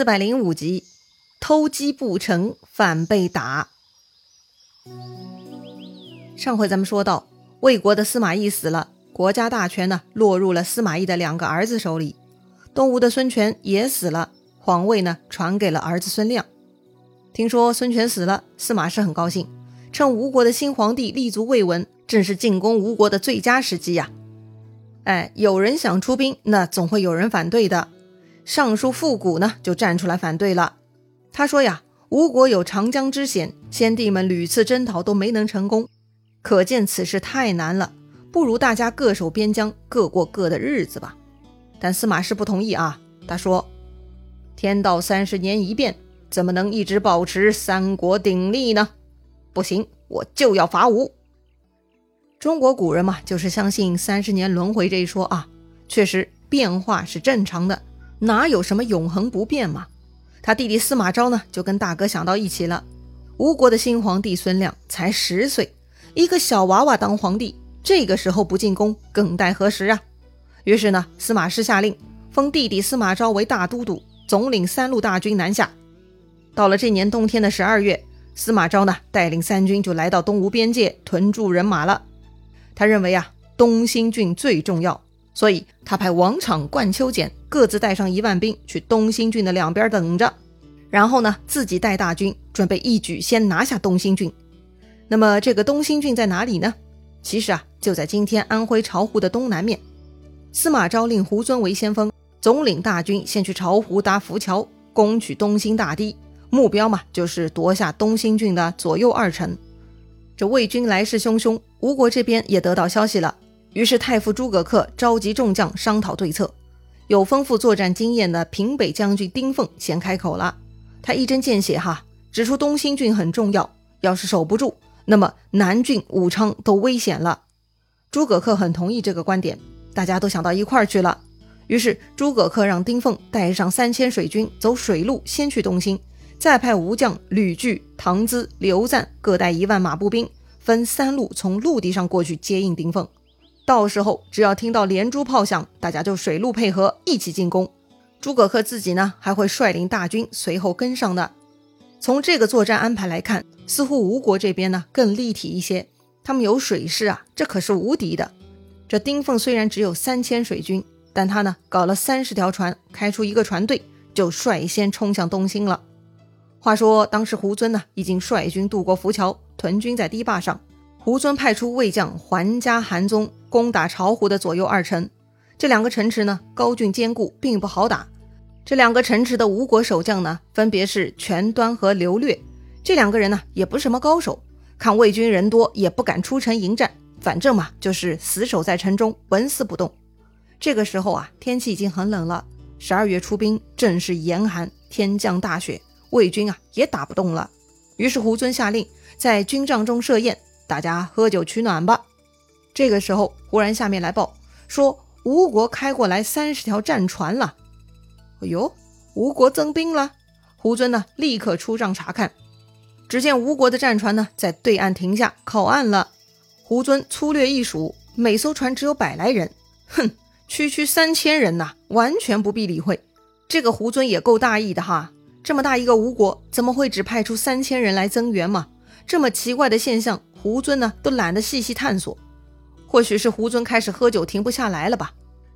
四百零五集，偷鸡不成反被打。上回咱们说到，魏国的司马懿死了，国家大权呢落入了司马懿的两个儿子手里。东吴的孙权也死了，皇位呢传给了儿子孙亮。听说孙权死了，司马氏很高兴，趁吴国的新皇帝立足未稳，正是进攻吴国的最佳时机呀。哎，有人想出兵，那总会有人反对的。尚书复古呢，就站出来反对了。他说呀，吴国有长江之险，先帝们屡次征讨都没能成功，可见此事太难了，不如大家各守边疆，各过各的日子吧。但司马氏不同意啊，他说：“天道三十年一变，怎么能一直保持三国鼎立呢？不行，我就要伐吴。”中国古人嘛，就是相信三十年轮回这一说啊。确实，变化是正常的，哪有什么永恒不变嘛？他弟弟司马昭呢，就跟大哥想到一起了。吴国的新皇帝孙亮才十岁，一个小娃娃当皇帝，这个时候不进攻，更待何时啊？于是呢，司马师下令封弟弟司马昭为大都督，总领三路大军南下。到了这年冬天的十二月，司马昭呢，带领三军就来到东吴边界屯驻人马了。他认为啊，东兴郡最重要，所以他派王昶、冠秋简各自带上一万兵去东兴郡的两边等着，然后呢，自己带大军准备一举先拿下东兴郡。那么这个东兴郡在哪里呢？其实啊，就在今天安徽巢湖的东南面。司马昭令胡遵为先锋，总领大军先去巢湖搭浮桥，攻取东兴大堤，目标嘛就是夺下东兴郡的左右二城。这魏军来势汹汹，吴国这边也得到消息了。于是太傅诸葛恪召集众将商讨对策。有丰富作战经验的平北将军丁奉先开口了，他一针见血哈，指出东兴郡很重要，要是守不住，那么南郡、武昌都危险了。诸葛恪很同意这个观点，大家都想到一块儿去了。于是诸葛恪让丁奉带上三千水军走水路先去东兴。再派吴将吕据、唐咨、刘赞各带一万马步兵，分三路从陆地上过去接应丁奉。到时候只要听到连珠炮响，大家就水陆配合一起进攻。诸葛恪自己呢，还会率领大军随后跟上的。从这个作战安排来看，似乎吴国这边呢更立体一些。他们有水师啊，这可是无敌的。这丁奉虽然只有三千水军，但他呢搞了三十条船，开出一个船队，就率先冲向东兴了。话说，当时胡遵呢已经率军渡过浮桥，屯军在堤坝上。胡遵派出魏将桓嘉、韩宗攻打巢湖的左右二城。这两个城池呢高峻坚固，并不好打。这两个城池的吴国守将呢，分别是全端和刘略。这两个人呢也不是什么高手，看魏军人多，也不敢出城迎战。反正嘛，就是死守在城中，纹丝不动。这个时候啊，天气已经很冷了。十二月出兵，正是严寒，天降大雪。魏军啊也打不动了，于是胡遵下令在军帐中设宴，大家喝酒取暖吧。这个时候，忽然下面来报说吴国开过来三十条战船了。哎呦，吴国增兵了！胡遵呢立刻出帐查看，只见吴国的战船呢在对岸停下靠岸了。胡遵粗略一数，每艘船只有百来人。哼，区区三千人呐，完全不必理会。这个胡遵也够大意的哈。这么大一个吴国，怎么会只派出三千人来增援嘛？这么奇怪的现象，胡遵呢都懒得细细探索。或许是胡尊开始喝酒停不下来了吧。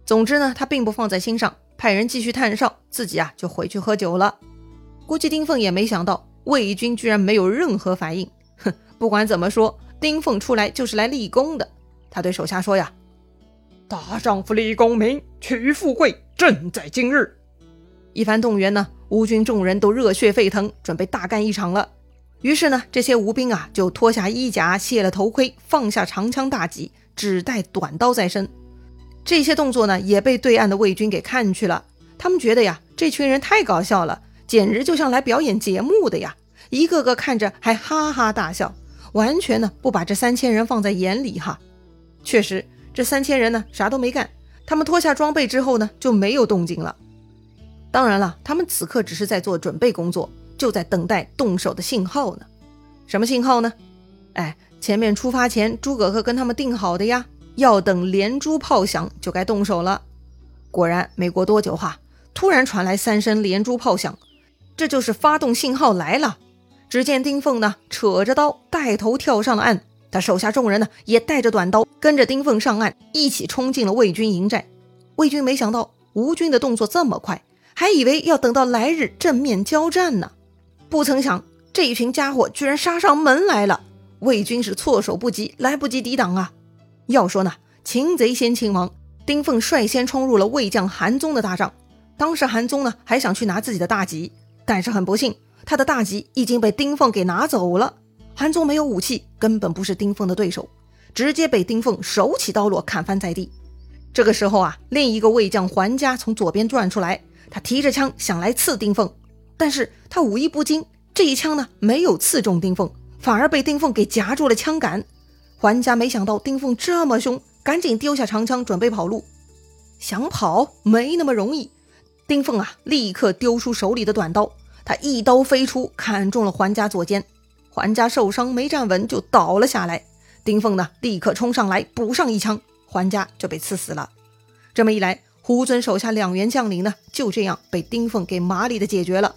总之呢，他并不放在心上，派人继续探哨，自己啊就回去喝酒了。估计丁凤也没想到魏军居然没有任何反应。哼，不管怎么说，丁凤出来就是来立功的。他对手下说呀：“大丈夫立功名，取富贵，正在今日。”一番动员呢，吴军众人都热血沸腾，准备大干一场了。于是呢，这些吴兵啊就脱下衣甲，卸了头盔，放下长枪大戟，只带短刀在身。这些动作呢，也被对岸的魏军给看去了。他们觉得呀，这群人太搞笑了，简直就像来表演节目的呀！一个个看着还哈哈大笑，完全呢不把这三千人放在眼里哈。确实，这三千人呢啥都没干，他们脱下装备之后呢就没有动静了。当然了，他们此刻只是在做准备工作，就在等待动手的信号呢。什么信号呢？哎，前面出发前，诸葛恪跟他们定好的呀，要等连珠炮响就该动手了。果然，没过多久哈，突然传来三声连珠炮响，这就是发动信号来了。只见丁凤呢，扯着刀带头跳上了岸，他手下众人呢，也带着短刀跟着丁凤上岸，一起冲进了魏军营寨。魏军没想到吴军的动作这么快，还以为要等到来日正面交战呢，不曾想这一群家伙居然杀上门来了。魏军是措手不及，来不及抵挡啊！要说呢，擒贼先擒王，丁凤率先冲入了魏将韩宗的大帐。当时韩宗呢，还想去拿自己的大戟，但是很不幸。他的大戟已经被丁凤给拿走了，韩宗没有武器，根本不是丁凤的对手，直接被丁凤手起刀落，砍翻在地。这个时候啊，另一个魏将桓嘉从左边转出来，他提着枪想来刺丁凤，但是他武艺不精，这一枪呢没有刺中丁凤，反而被丁凤给夹住了枪杆。桓家没想到丁凤这么凶，赶紧丢下长枪准备跑路，想跑没那么容易。丁凤啊，立刻丢出手里的短刀。他一刀飞出，砍中了桓家左肩，桓家受伤没站稳就倒了下来。丁凤呢，立刻冲上来补上一枪，桓家就被刺死了。这么一来，胡尊手下两员将领呢，就这样被丁凤给麻利的解决了。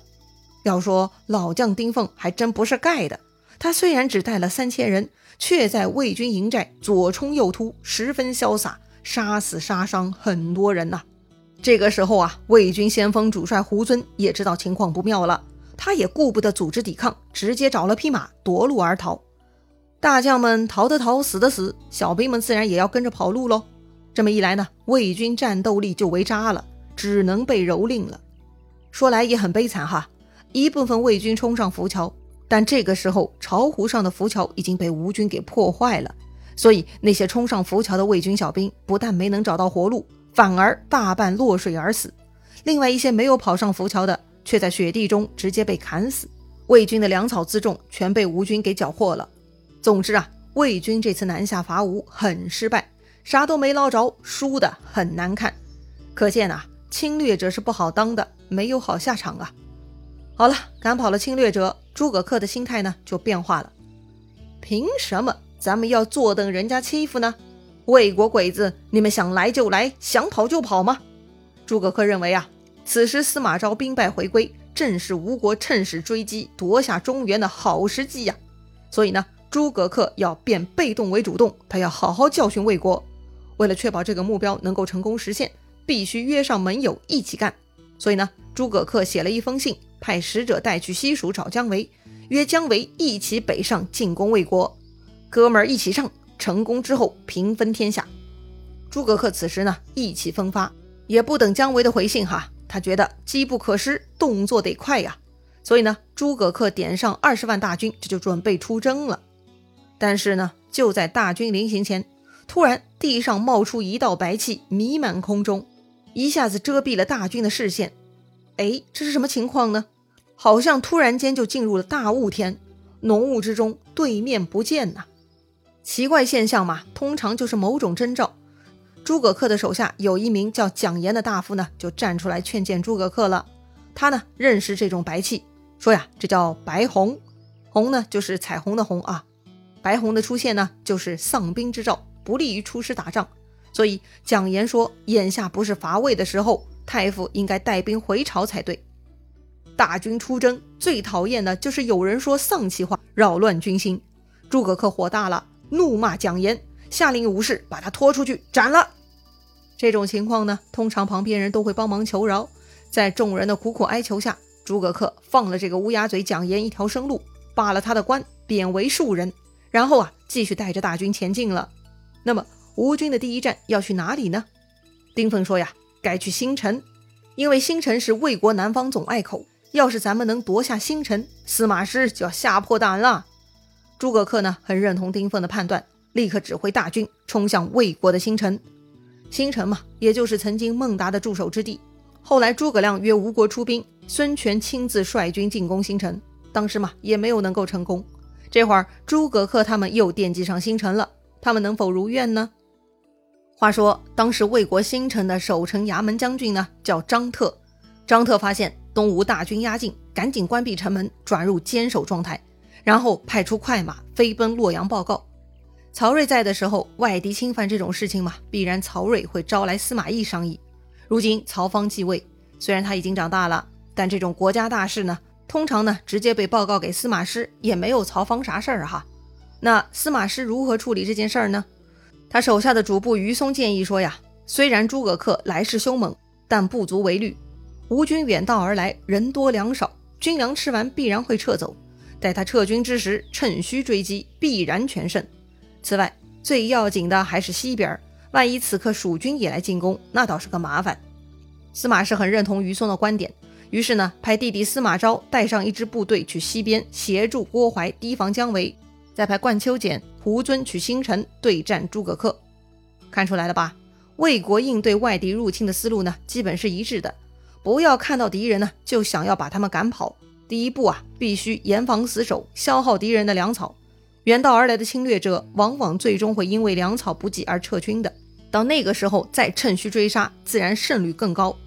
要说老将丁凤还真不是盖的，他虽然只带了三千人，却在魏军营寨左冲右突，十分潇洒，杀死杀伤很多人呐。这个时候啊，魏军先锋主帅胡遵也知道情况不妙了，他也顾不得组织抵抗，直接找了匹马夺路而逃。大将们逃的逃，死的死，小兵们自然也要跟着跑路喽。这么一来呢，魏军战斗力就为渣了，只能被蹂躏了。说来也很悲惨哈，一部分魏军冲上浮桥，但这个时候巢湖上的浮桥已经被吴军给破坏了，所以那些冲上浮桥的魏军小兵不但没能找到活路。反而大半落水而死，另外一些没有跑上浮桥的，却在雪地中直接被砍死。魏军的粮草辎重全被吴军给缴获了。总之啊，魏军这次南下伐吴很失败，啥都没捞着，输的很难看。可见啊，侵略者是不好当的，没有好下场啊。好了，赶跑了侵略者，诸葛恪的心态呢就变化了。凭什么咱们要坐等人家欺负呢？魏国鬼子，你们想来就来，想跑就跑吗？诸葛恪认为啊，此时司马昭兵败回归，正是吴国趁势追击夺下中原的好时机呀。所以呢，诸葛恪要变被动为主动，他要好好教训魏国。为了确保这个目标能够成功实现，必须约上盟友一起干。所以呢，诸葛恪写了一封信，派使者带去西蜀找姜维，约姜维一起北上进攻魏国。哥们儿一起上。成功之后平分天下，诸葛恪此时呢意气风发，也不等姜维的回信哈，他觉得机不可失，动作得快呀，所以呢，诸葛恪点上二十万大军，这就准备出征了。但是呢，就在大军临行前，突然地上冒出一道白气，弥漫空中，一下子遮蔽了大军的视线。哎，这是什么情况呢？好像突然间就进入了大雾天，浓雾之中对面不见呐。奇怪现象嘛，通常就是某种征兆。诸葛恪的手下有一名叫蒋延的大夫呢，就站出来劝谏诸葛恪了。他呢认识这种白气，说呀，这叫白虹，虹呢就是彩虹的虹啊。白虹的出现呢，就是丧兵之兆，不利于出师打仗。所以蒋延说，眼下不是伐魏的时候，太傅应该带兵回朝才对。大军出征，最讨厌的就是有人说丧气话，扰乱军心。诸葛恪火大了。怒骂蒋延，下令武士把他拖出去斩了。这种情况呢，通常旁边人都会帮忙求饶。在众人的苦苦哀求下，诸葛恪放了这个乌鸦嘴蒋延一条生路，罢了他的官，贬为庶人。然后啊，继续带着大军前进了。那么吴军的第一站要去哪里呢？丁奉说呀，该去新城，因为新城是魏国南方总隘口。要是咱们能夺下新城，司马师就要吓破胆了。诸葛恪呢，很认同丁奉的判断，立刻指挥大军冲向魏国的新城。新城嘛，也就是曾经孟达的驻守之地。后来诸葛亮约吴国出兵，孙权亲自率军进攻新城，当时嘛，也没有能够成功。这会儿诸葛恪他们又惦记上新城了，他们能否如愿呢？话说当时魏国新城的守城衙门将军呢，叫张特。张特发现东吴大军压境，赶紧关闭城门，转入坚守状态。然后派出快马飞奔洛阳报告。曹睿在的时候，外敌侵犯这种事情嘛，必然曹睿会招来司马懿商议。如今曹芳继位，虽然他已经长大了，但这种国家大事呢，通常呢直接被报告给司马师，也没有曹芳啥事儿哈。那司马师如何处理这件事儿呢？他手下的主簿于松建议说呀，虽然诸葛恪来势凶猛，但不足为虑。吴军远道而来，人多粮少，军粮吃完必然会撤走。待他撤军之时，趁虚追击，必然全胜。此外，最要紧的还是西边，万一此刻蜀军也来进攻，那倒是个麻烦。司马师很认同于松的观点，于是呢，派弟弟司马昭带上一支部队去西边协助郭淮提防姜维，再派冠秋简、胡遵去新城对战诸葛恪。看出来了吧？魏国应对外敌入侵的思路呢，基本是一致的。不要看到敌人呢，就想要把他们赶跑。第一步啊，必须严防死守，消耗敌人的粮草。远道而来的侵略者，往往最终会因为粮草不济而撤军的。到那个时候再趁虚追杀，自然胜率更高。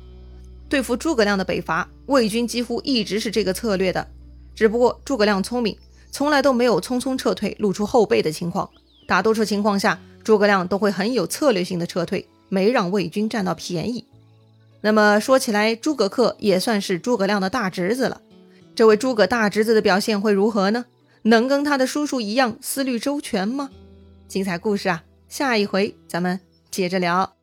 对付诸葛亮的北伐，魏军几乎一直是这个策略的。只不过诸葛亮聪明，从来都没有匆匆撤退、露出后背的情况。大多数情况下，诸葛亮都会很有策略性的撤退，没让魏军占到便宜。那么说起来，诸葛恪也算是诸葛亮的大侄子了。这位诸葛大侄子的表现会如何呢？能跟他的叔叔一样思虑周全吗？精彩故事啊，下一回咱们接着聊。